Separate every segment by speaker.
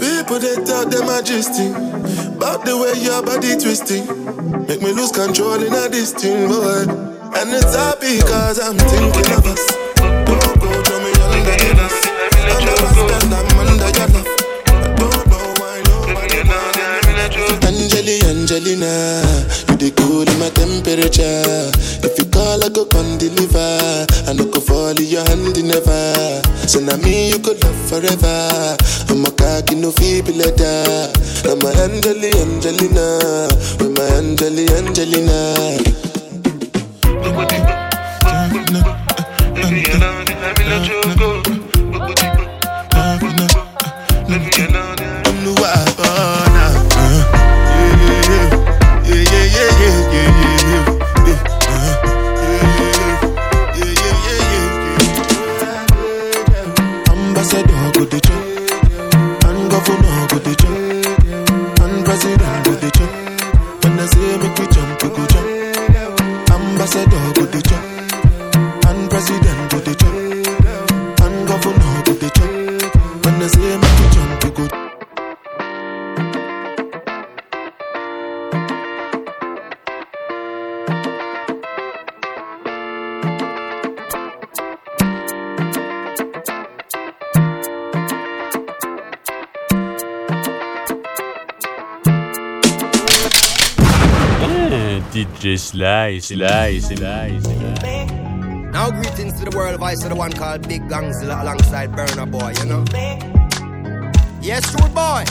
Speaker 1: People they talk them majesty About the way your body twisting Make me lose control in a this thing, boy And it's all because I'm thinking of us Don't go to me under the bus I'm never stand, I'm under your love don't know why nobody knows Angeli, Angelina You the cool in my temperature call, I go come deliver I no go fall in your hand never So now me you could love forever I'm a cocky no feeble letter I'm a Angeli, Angelina With my Angeli, Angelina Ambassador go the chop,
Speaker 2: DJ Sly, Sly, Sly, Sly.
Speaker 3: Now greetings to the world voice of the one called Big Gongzilla alongside Burna Boy, you know? Yes, true boy.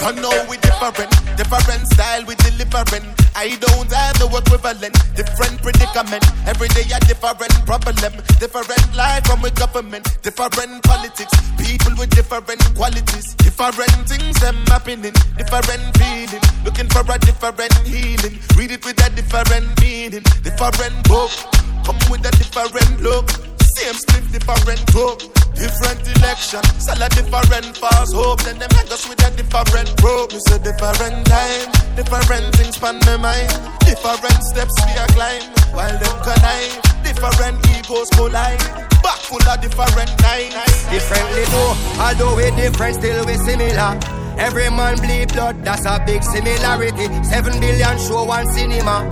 Speaker 1: I know we different, different style we delivering. I don't have no equivalent, different predicament. Every day a different problem, different life from with government, different politics. People with different qualities, different things them happening, different feeling. Looking for a different healing. Read it with a different meaning, different book. Come with a different look. Same split, different group. Different election, sell a different false hope. Then them us with a different rope. It's a different time, different things span my mind. Different steps we are climb, while them connive. Different egos collide. Back full of different knives.
Speaker 3: Differently though, although we different, still we similar. Every man bleed blood, that's a big similarity. Seven billion show one cinema.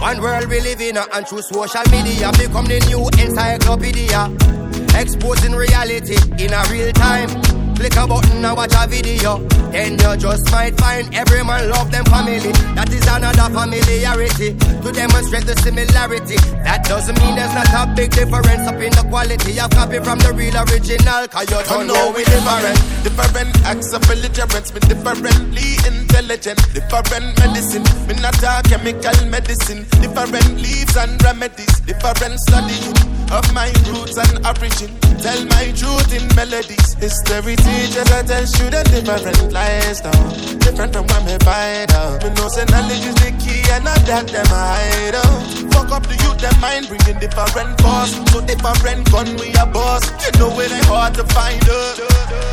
Speaker 3: One world we live in, uh, and through social media become the new encyclopedia. Exposing reality in a real time. Click a button and watch a video. Then you just might find every man love them family. That is another familiarity to demonstrate the similarity. That doesn't mean there's not a big difference up in the quality of copy from the real original. Cause you don't know we different.
Speaker 1: Different acts of belligerence, me differently intelligent. Different medicine, me not a chemical medicine. Different leaves and remedies. Different studying of my roots and origin. Tell my truth in melodies. History teaches I tell students different lies now. Different from when me find out. Me know say knowledge is the key and not that them hide out. Fuck up the youth, them mind bringing different force. So different gun we a boss. You know it ain't hard to find out.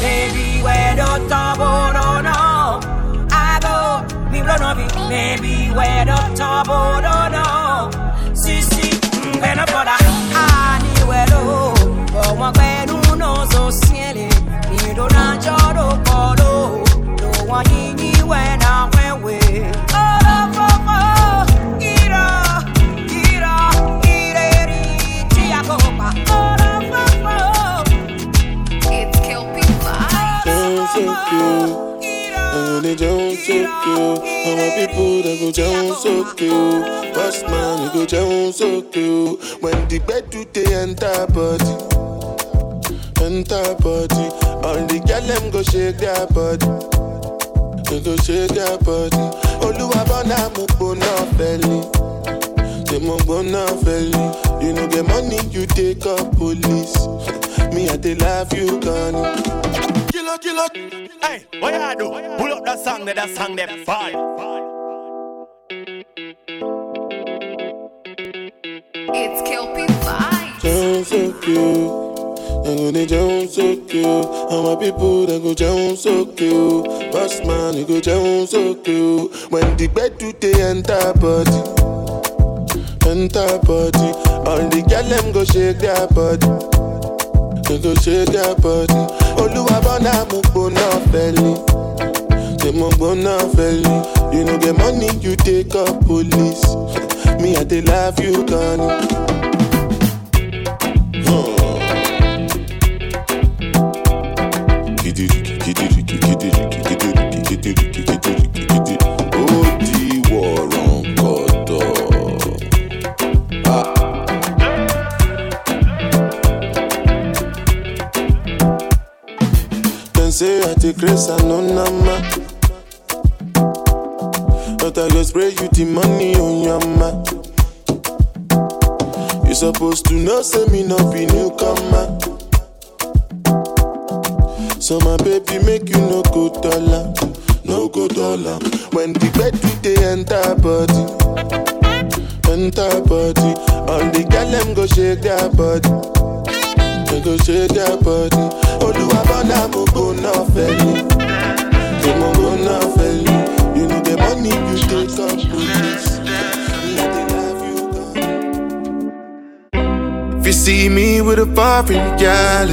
Speaker 4: Baby, where the trouble, no, no. I go, run of it. Baby, where the trouble, no, no. Si, si, when I put a anywhere low. But one when who knows so silly. Me don't know, Joro, Polo.
Speaker 1: They Jones so cute. All my people that go Jones so cute. Boss man, you go Jones so cute. When the bed do they enter body, enter body. All the girl them go shake their body. They go shake their body. Oluwabona mo gbona belly. Say mo gbona belly. You no get money, you take up police. Me I dey love you, Connie.
Speaker 2: Killer, killer. Hey, what you do? Pull up that song, that song, that fire.
Speaker 5: It's Kel-P Vibes.
Speaker 1: Jones so cute. They go they Jones so cute. All my people they go Jones so cute. Boss man, you go Jones so cute. When the bed do they enter body, enter body. All the girl them go shake their body. They go shake their body. Oluwa bona mo gbona feli. Say mo gbona feli. You know get money, you take up police. Me I dey love you, Connie. Ó grace and no nama. But I go spray you the money on your ma. You supposed to know, say me no be newcomer. So my baby make you no go dollar, no go dollar. When the bed do they enter body, enter body. All the girl them go shake their body, bona mo na feli, mo na feli. You the money you. If you see me with a foreign gal.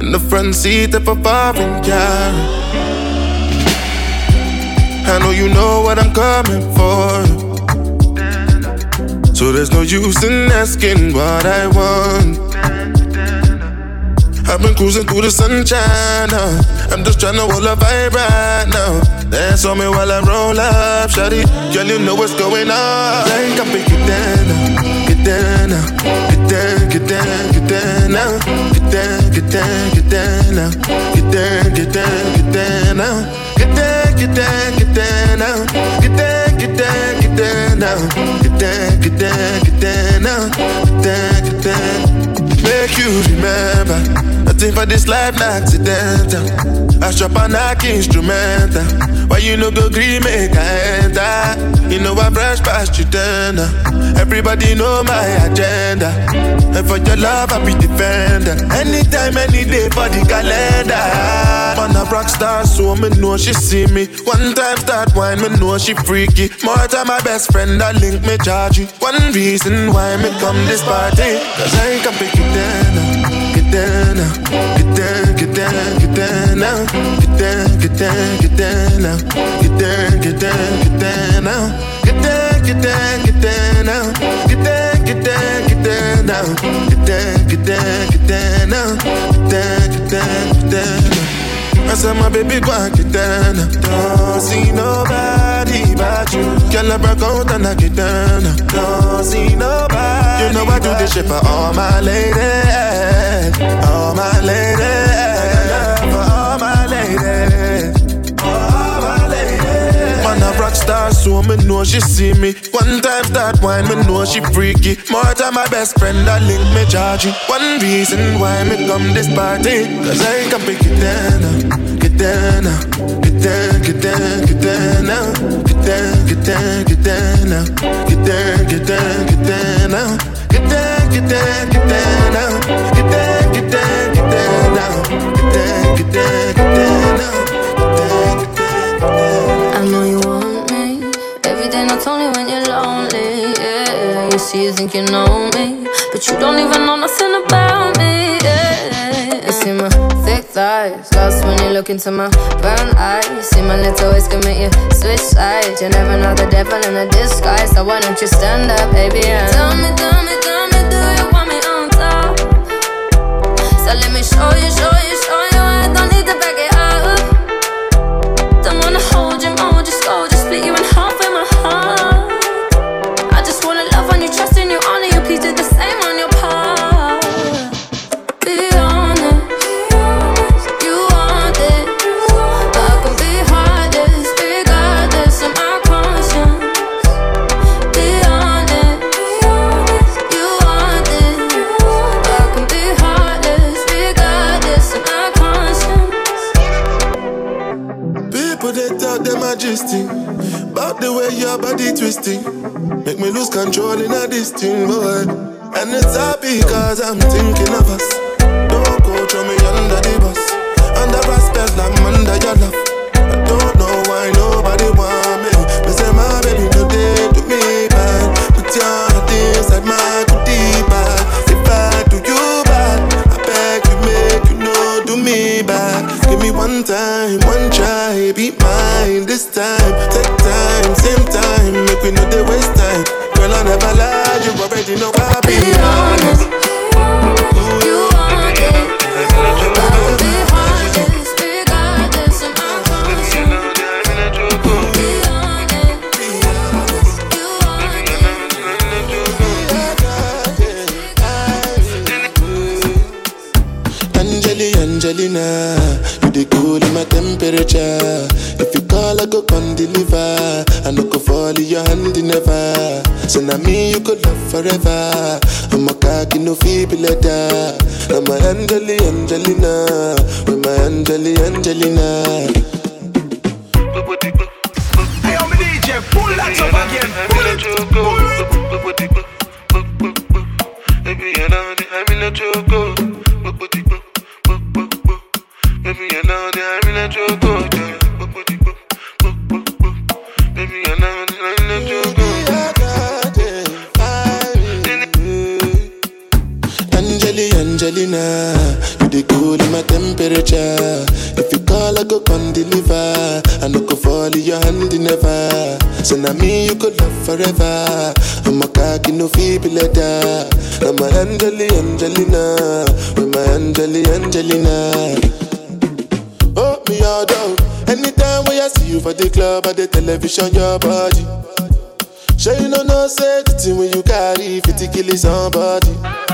Speaker 1: In the front seat of a foreign car. I know you know what I'm coming for. So there's no use in asking what I want. I've been cruising through the sunshine now. I'm just trying to hold a vibe right now. Dance on me while I roll up, shawty. Girl, you know what's going on. Like I pick it down, now. get down, now. get down, get down, get down now. Get down, get down, get down now. Get down, get down, get down now. Get down, get down, get down now. Get down, get down, get down now. Down, get down now. Get down. Make you remember, nothing for this life not accidental. I strap a knock instrumental. Why you no go green make I enter? You know I brush past you then. uh. Everybody know my agenda. And for your love I be defender. Anytime, any day for the calendar. Man a rock star, so me know she see me. One time start wine, me know she freaky. More time my best friend, I link me charge you. One reason why me come this party, cause I can pick it down. Get down, get down, get down, get down. Get down, get down, get down now. Get down, get down, get down now. Get down, get down, get down now. Get down, get down, get down now. Get down, get down, get down now. Get down, get down, get down now. I said my baby go and get down now. Don't see nobody but you. Girl, I break out and I get down now. Don't see nobody. You know I do this shit for all my ladies, all my ladies, for all my ladies. Star, so me know she see me. One time start wine, me know she freaky. More time my best friend, I link me charge you. One reason why me come this party, cause I can pick it down. Get down get down, get down, get down. Get down, get down, get down. Get down, get down, get down. Get down, get down, get down. Get down, get down, get down. Get down, get down, get down now. Get down, get down, get down.
Speaker 6: Yeah, you think you know me, but you don't even know nothing about me. Yeah, you see my thick thighs, lost when you look into my brown eyes. You see my little ways make you switch sides. You never know the devil in a disguise, so why don't you stand up, baby? And tell me, tell me, tell me, do you want me on top? So let me show you, show you, show you. I don't need to back it up. Don't wanna hold you, mold you, slow, just split you in half with my heart.
Speaker 1: Forever. I'm a cocky no feeble letter. I'm a Angeli, Angelina, If you call, I go come deliver. I no go fall in your hand never. So now me you could love forever. I'm a cocky no feeble letter. I'm a Angeli, Angelina, with my Angeli, Angelina. Oh, me oh, all down. Anytime when I see you for the club or the television, your body. Sure you know no safety when you carry 50 kill somebody.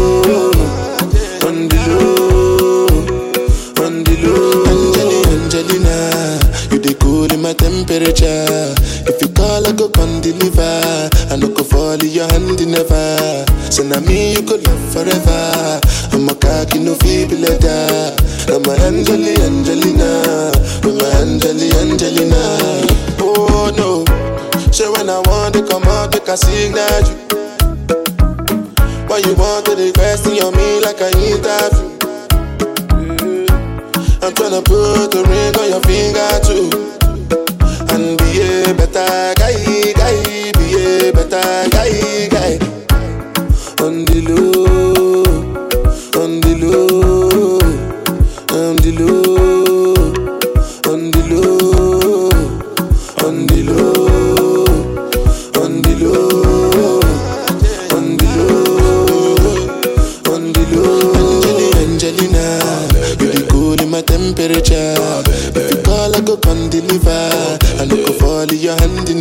Speaker 1: temperature. If you call, I go come deliver. I no go fall in your hand never. So now me you could love forever. I'm a cocky no feeble letter. I'm a Angeli, Angelina, I'm a Angeli, Angelina. Oh no, so when I want to come out, make I signal you. Why you want to the question on me like I interview? Mm-hmm. I'm tryna put a ring on your finger too.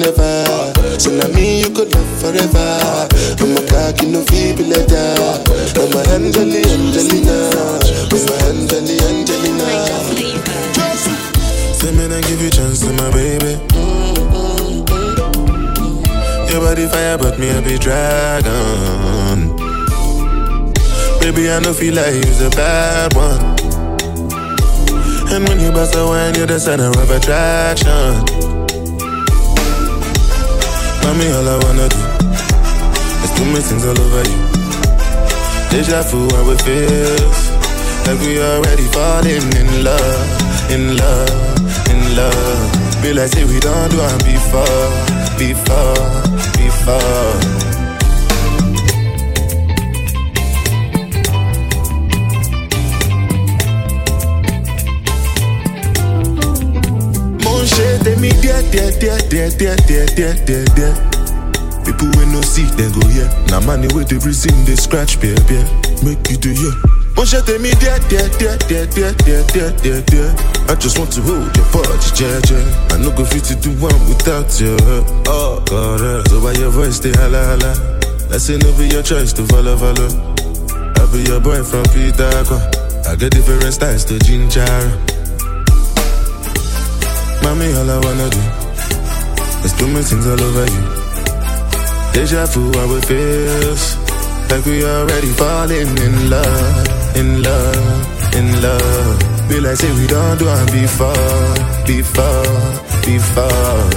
Speaker 1: Never. So now me you could love forever. I'm a cocky no feeble letter. I'm a Angeli, Angelina, I'm a Angeli, Angelina. Say me and give you chance to my baby. Your body fire, but me a be dragon. Baby, I know feel like you's a bad one. And when you bust a wine, you're the center of attraction. Mommy, all I wanna do is do me things all over you. Deja vu, how it feels. Like we already falling in love, in love, in love. Be like, say we don't do it before, before, before. Díẹ̀ díẹ̀ díẹ̀ díẹ̀ díẹ̀ díẹ̀ díẹ̀ díẹ̀. People wey no see dem go hear. Na money wey dey reason dey scratch bear bear. Make you hear. Mo ń ṣe tèmi díẹ̀ díẹ̀ díẹ̀ díẹ̀ díẹ̀ díẹ̀ díẹ̀ díẹ̀ díẹ̀. I just want to hold your body jẹ́jẹ́. I no go fit to do one without you. Oh, correct. So why your voice hala hala? Let's say no be your choice to follow follow. I be your boy from Peter. I get different styles to ginger. Mommy, all I wanna do is do my things all over you. Deja vu, how it feels like we already falling in love, in love, in love. Be like say we don't do it before, before, before.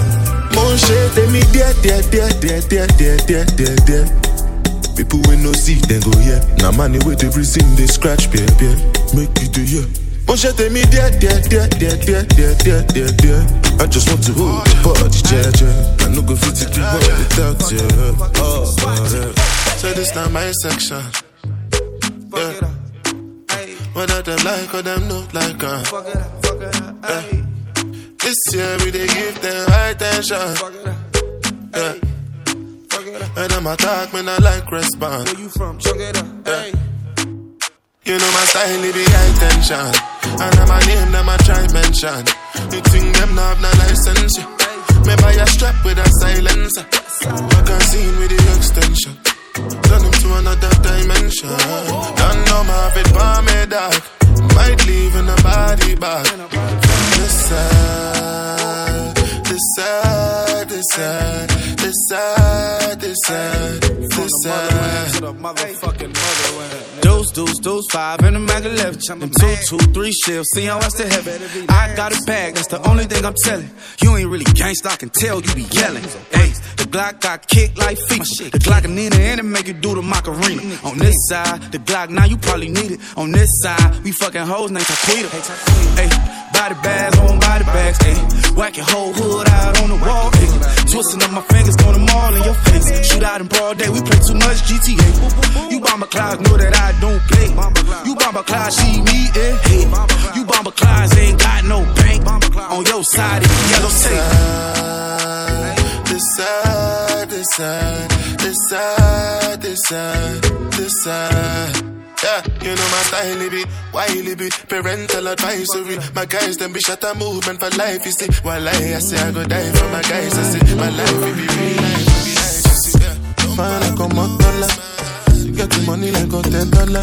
Speaker 1: Mo ń ṣe tèmi díẹ̀ díẹ̀ díẹ̀ díẹ̀ díẹ̀ díẹ̀ díẹ̀ díẹ̀ díẹ̀. People wey no see dem go hear. Na money wey dey reason dey scratch bear bear. Make you dey hear. Chat t'es mis dead, dead, dead, dead, dead, dead, dead, dead, dead. I just want to hold your body, yeah, yeah. I no go fit to do what to you. Oh, yeah. So this not my section. Yeah. Whether them like or them not like, uh. Yeah. This year we dey give them high attention. Yeah. And them attack me, I like response.
Speaker 7: Where you from? Chuck it up.
Speaker 1: Yeah. You know my style, it be high tension. And I'm my name, them I try mention. You think them not have no license, yeah. Me buy a strap with a silencer. Magazine with the extension. Turn him to another dimension. Don't know my fit for me, dog. Might leave in a body bag. This side, this side, this side, this side, this side, this side.
Speaker 7: To the motherfucking motherland. Deuce, deuce, deuce, five in the mag 11. Them two, two, three shifts, see how I still have it. I got a bag, that's the only thing I'm telling. You ain't really gangsta, I can tell you be yelling. Hey, the Glock got kicked like feet. The Glock and Nina and it make you do the Macarena. On this side, the Glock now you probably need it. On this side, we fucking hoes named Taquita. Hey, body bags on body bags. Hey, whack your whole hood out on the wall. Hey, twisting up my fingers, much GTA. You bomber clouds know that I don't play. You bomber clouds, she me eh? Hey, you bomber clouds ain't got no bank. On your side, it's yellow tape.
Speaker 1: This side, this side, this side, this side, this side. Yeah, you know my style, be wily be parental advisory. My guys, them be shut a movement for life, you see. While I, I say I go die for my guys, I say my life, it be real life, see. Fine like a dollar, she get the money like a ten dollar.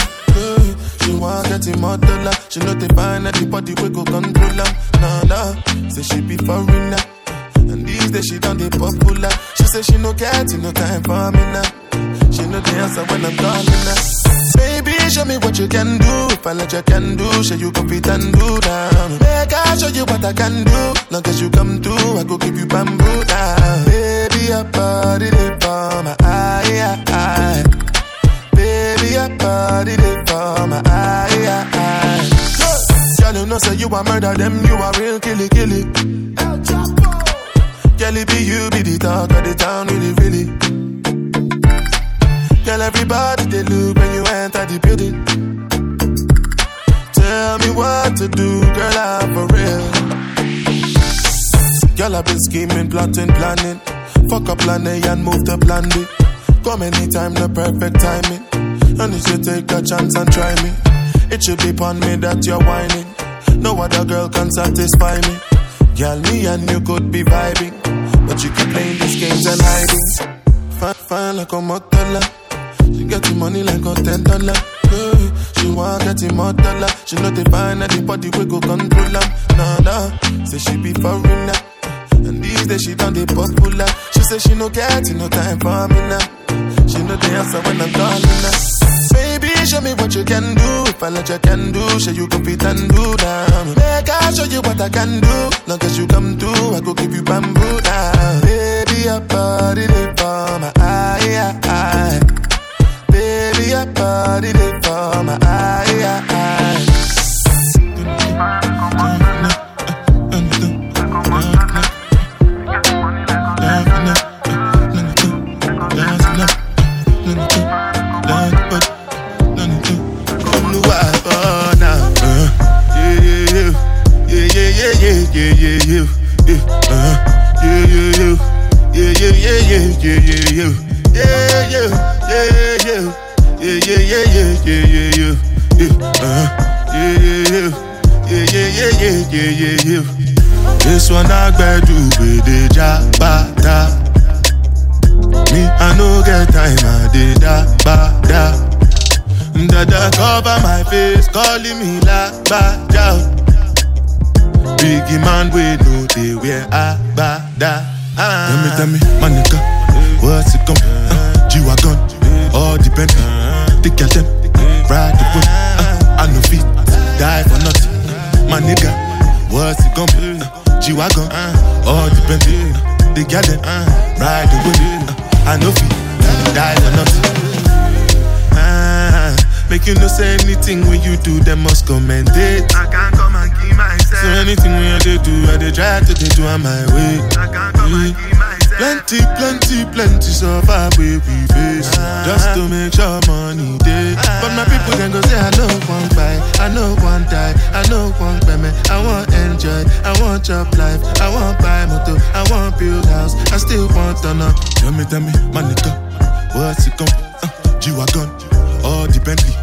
Speaker 1: She want get him more dollar. She know they find that the body we go control her. Nah, nah, say she be foreigner. And these days she done the popular. She say she no get no time for me now. She know the answer when I'm calling her. Baby, show me what you can do. If I let you can do, show you go fit and do down. Make I show you what I can do. Long as you come through, I go give you bamboo a murder them, you a real killy killy. El Chapo. Girl, it be you be the talk of the town, really, really. Girl, everybody they look when you enter the building. Tell me what to do, girl, I'm for real. Girl, I've been scheming, plotting, planning. Fuck up plan A and move to plan B. Come anytime, the perfect timing. And if you take a chance and try me. It should be upon me that you're whining. No other girl can satisfy me. Girl, me and you could be vibing. But you keep playing these games and hiding. Fine, fine like a motola. She get the money like a ten dollar. She want get dollar. She know they find that the body we go control her. Nah, nah. Say she be foreigner. And these days she done the popular. She say she no get no time for me now. She know the answer when I'm calling her. Show me what you can do. If I let you can do, show you can fit and do down. Make I show you what I can do. Long as you come through, I go give you bamboo down. Baby, your body they for my eye, eye. Baby, your body they for my eye, eye. yeah, yeah, you, you, uh, yeah, yeah, you, yeah, yeah, yeah, yeah, yeah, yeah, you, yeah, yeah, yeah, you, yeah, yeah, yeah, yeah, yeah, yeah, you, you, uh, yeah, yeah, you, yeah, yeah, yeah, yeah, yeah, yeah, you. This one I glad you be the jabata. Me I no get time I did da ba da. Dada cover my face, calling me la ba da. Biggie man, we know they wear a ba da. Tell me, tell me, my nigga, what's it come? Uh, G-Wagon, all the Bentley, the girl them, ride the whip. Uh, I no fit, die for nothing. My nigga, what's it come? Uh, G-Wagon, all the Bentley, the girl them, ride the whip. Uh, I no fit, die for nothing. Ah, make Make you know say anything when you do, them must commend it.
Speaker 8: I can't
Speaker 1: So anything when you do, I they try to they do on my way.
Speaker 8: I can't come and keep myself.
Speaker 1: Plenty, plenty, plenty suffer where we face. Just to make sure money day But my people then go say I know one buy, I know one die, I know one payment I want enjoy, I want job life I want buy motor, I want build house I still want to know Tell me, tell me, my nigga What's it gon' uh, G-Wagon, all the Bentley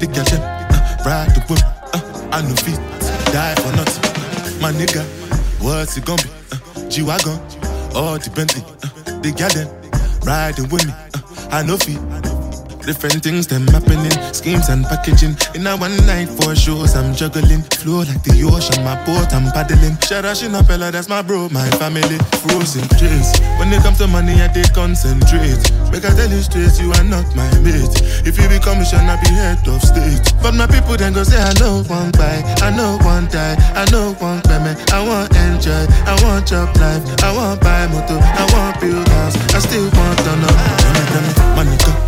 Speaker 1: The girl them, uh, ride the whip uh, I know feet, die for nothing My nigga, what's it gonna be uh, G-Wagon all the Bentley, uh, the them riding with me. Uh, I know feet. Different things them happening, schemes and packaging. In a one night for shows, I'm juggling. Flow like the ocean, my boat, I'm paddling. Out Shina Peller, that's my bro, my family. Frozen dreams. When it comes to money, I they concentrate. Make I tell you straight, you are not my mate. If you become mission, I be head of state. But my people then go say, I know one buy, I know one die, I know one payment. I want enjoy, I want job life, I want buy motor, I want build house. I still want to know. Me, money come.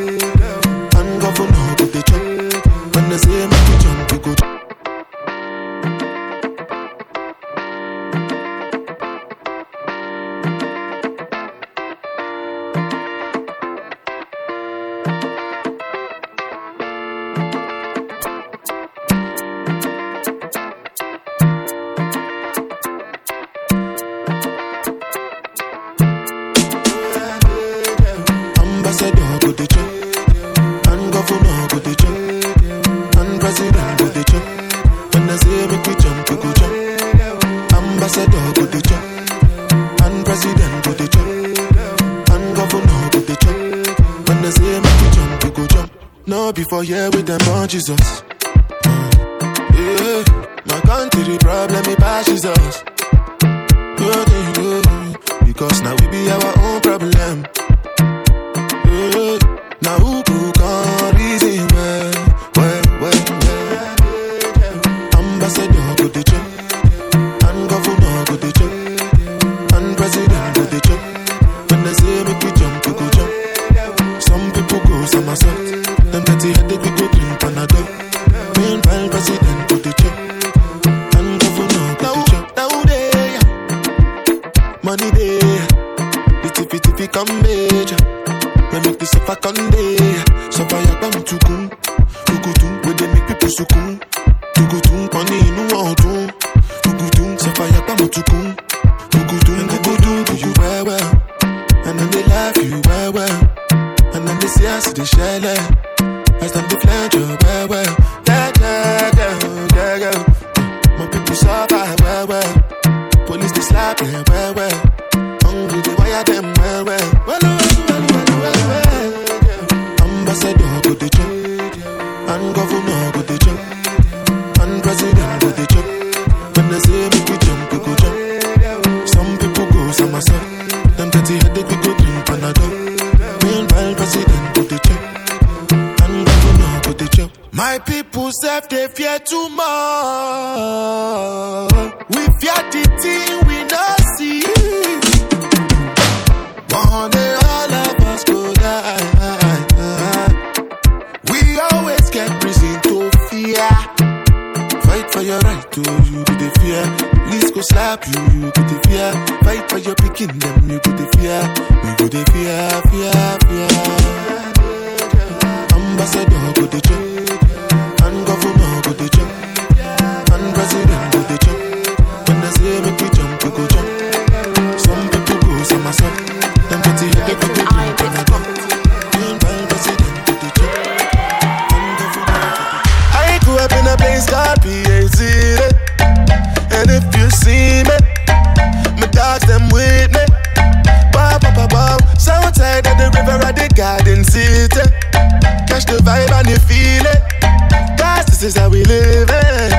Speaker 1: Jesus. Ambassador go the chop praise God, P-A-Z-D And if you see me, my dogs them with me. Bow, bow, bow, bow tired of the river at the garden city. Catch the vibe and you feel it Cause this is how we live it.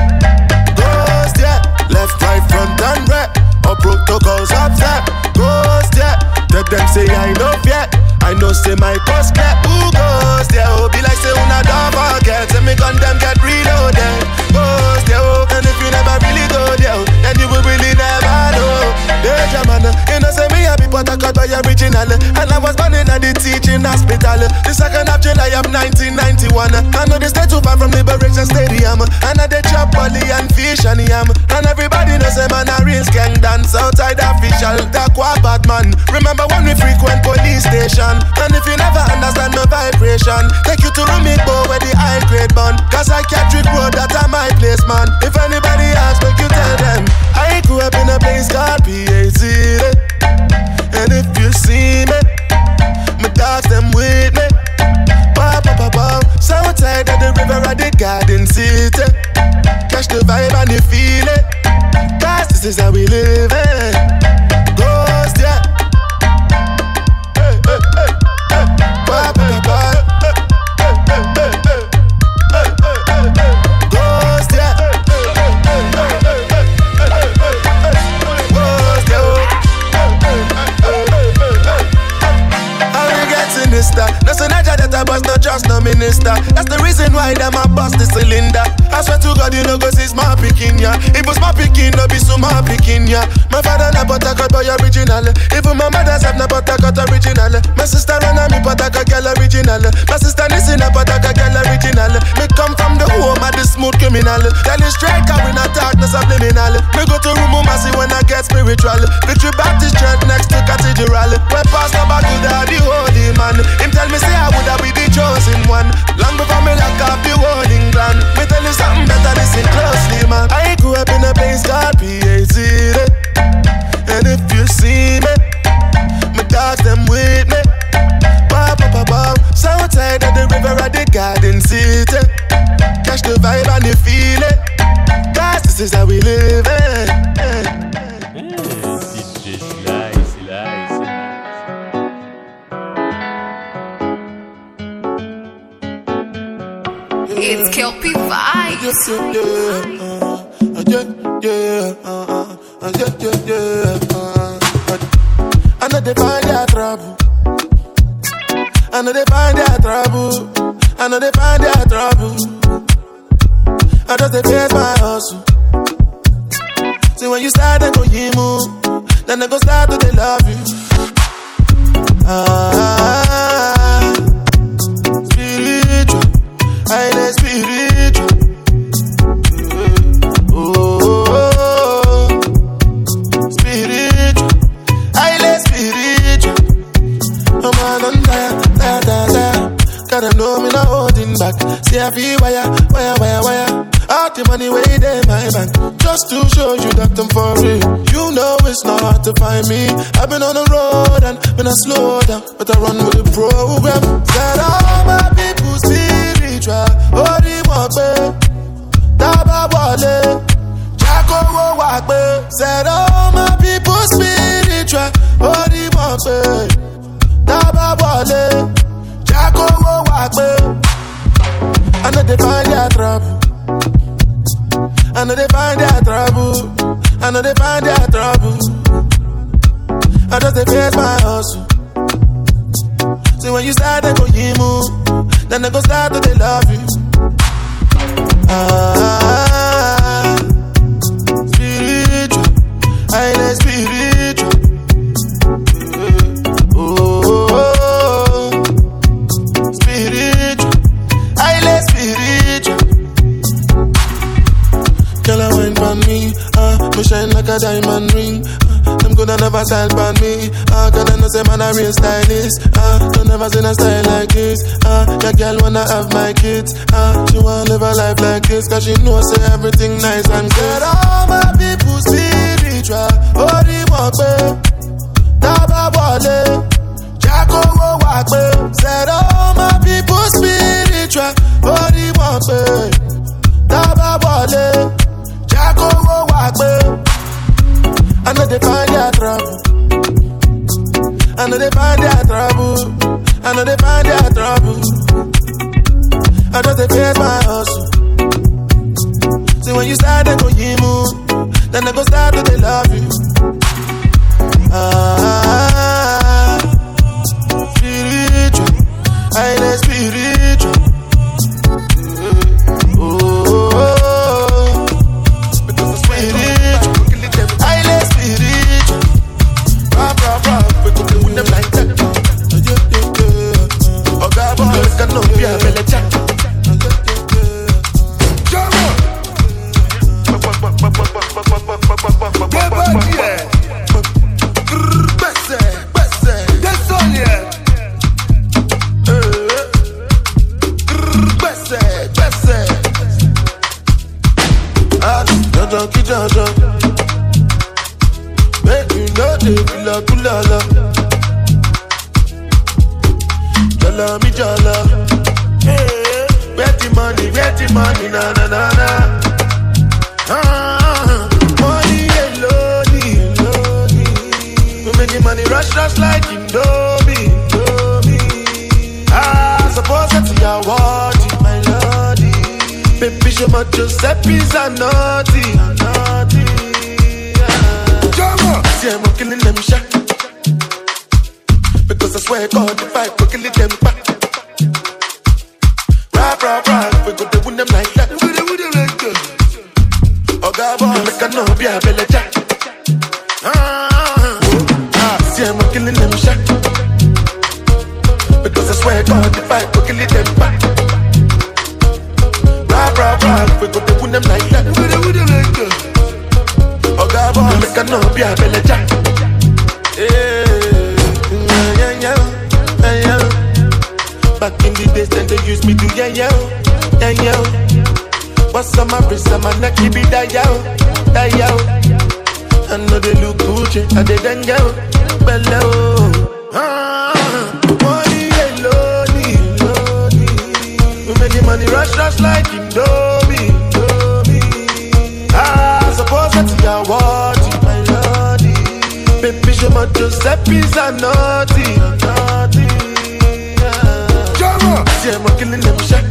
Speaker 1: Ghost, yeah. Left, right, front and right All protocols upset Ghost, yeah. Let them say I know yet yeah top. Ghost in my post get who goes there? Oh, be like say una don't forget. Say me gun them get reloaded. Ghost there, oh, and if you never really go there, oh, You know say me happy but I got by original, and I was born in the teaching hospital. The second of July of 1991. I know this stay too far from Liberation Stadium, and I they chop bully and fish and yam, and everybody knows say man a real gang dance outside official. That quite bad man. Remember when we frequent police station, and if you never understand the vibration, take you to Rumiko where the high grade bun. Cause I can't road that are my place, man. If anybody asks, make you tell them. Up in a place called PAC. And if you see me, my dogs them with me. Ba ba ba ba. Southside of the river at the garden city. Catch the vibe and you feel it. Cause this is how we live it. Why them a bust the cylinder. I swear to God, you know, go see small picking ya. If it's my picking, no be so small picking ya. My father na but I got boy original. Even my mother's have na but I got original. My sister run me but I got girl original. My sister listen up but I got girl original. Me come from the home of the smooth criminal. Tell you straight, cause we not talk no subliminal. Me go to room oh, see when I get spiritual. Victory Baptist Church next to Cathedral. Where Pastor Baguda, the holy man. Him tell me say I would have be the chosen one. Long before me lock up the whole England. Me tell you something better, listen closely, man. I grew up in a place called PAC. And if you see me, my dogs them with me. Ba ba ba ba. Southside of the river at the garden city. Catch the vibe and you feel it. Cause this is how we live it.
Speaker 2: DJ
Speaker 9: It's Kel-P Vibes.
Speaker 1: I know they find their trouble. I know they find their trouble. I know they find their trouble. I just they face my hustle. See when you start, they go you move. Then they go start to they love you. Ah, I feel wire, wire, wire, wire. All the money way they my bank. Just to show you that I'm for real. You know it's not hard to find me. I've been on the road and when I slow down, but I run with the program. Said all I just they face my hustle. See when you start, they go you move. Then they go start to they love you. Ah, spiritual, highly spiritual. Oh, spiritual, spiritual. Girl, I wine on me, ah, me shine like a diamond ring. ah, Them gonna never style say man a real stylist, ah, I never seen a style like this, ah, yeah, girl wanna have my kids, ah, she wanna live a life like this, cause she know say everything nice and good. All my people spiritual, oh, the walk, Taba wale, Jacko wo wa pe. Said all my people spiritual, oh, the walk, Taba wale, Jacko wo wa pe. I know they find their trouble. I know they find their trouble. I know they find their trouble. I know they face my hustle. See when you start, they go you move. Then they go start to they love you. Ah, jọlọ mi jọlọ. where the money where the money na na na na. Ah, money alone. We make the money rush rush like Indomie. Indomie. Ah, suppose that's your word, my lordy. Baby, show my Giuseppe's a naughty, a naughty. Ah. See, I'm killing them shot. Because I swear God, if I go kill them back. Rap, rap, rap, we go to win them like that. We go win them like that. Oh, God, boy, make a no be a belly jack. Ah, ah, see, I'm killing them shot. Because I swear God, if I go kill them back. Rap, rap, rap, we go to win them like that. We go win them like that. Oh, God, boy, make a no be a belly jack. Back in the days, then they used me to yeah, yeah, yeah, yeah. What's on my wrist, my neck, keep it that yeah, that yeah. I know they look Gucci, I did then go, below. Ah, money alone, alone. We make the money rush, rush like Indomie. Ah, suppose that's your word, my lordy. Baby, show my Giuseppe's a naughty, uh, yeah, we're killing them shit.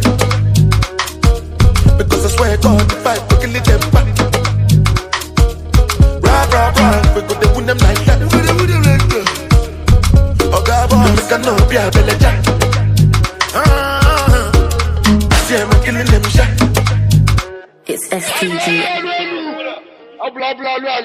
Speaker 1: Because I swear God, the fight, we're killing them back. Rah, we go to win them like that. Oh, God, boy, we can know, be a belly jack. Yeah, we're killing them shit.
Speaker 6: It's STG.
Speaker 10: Blah blah blah blah.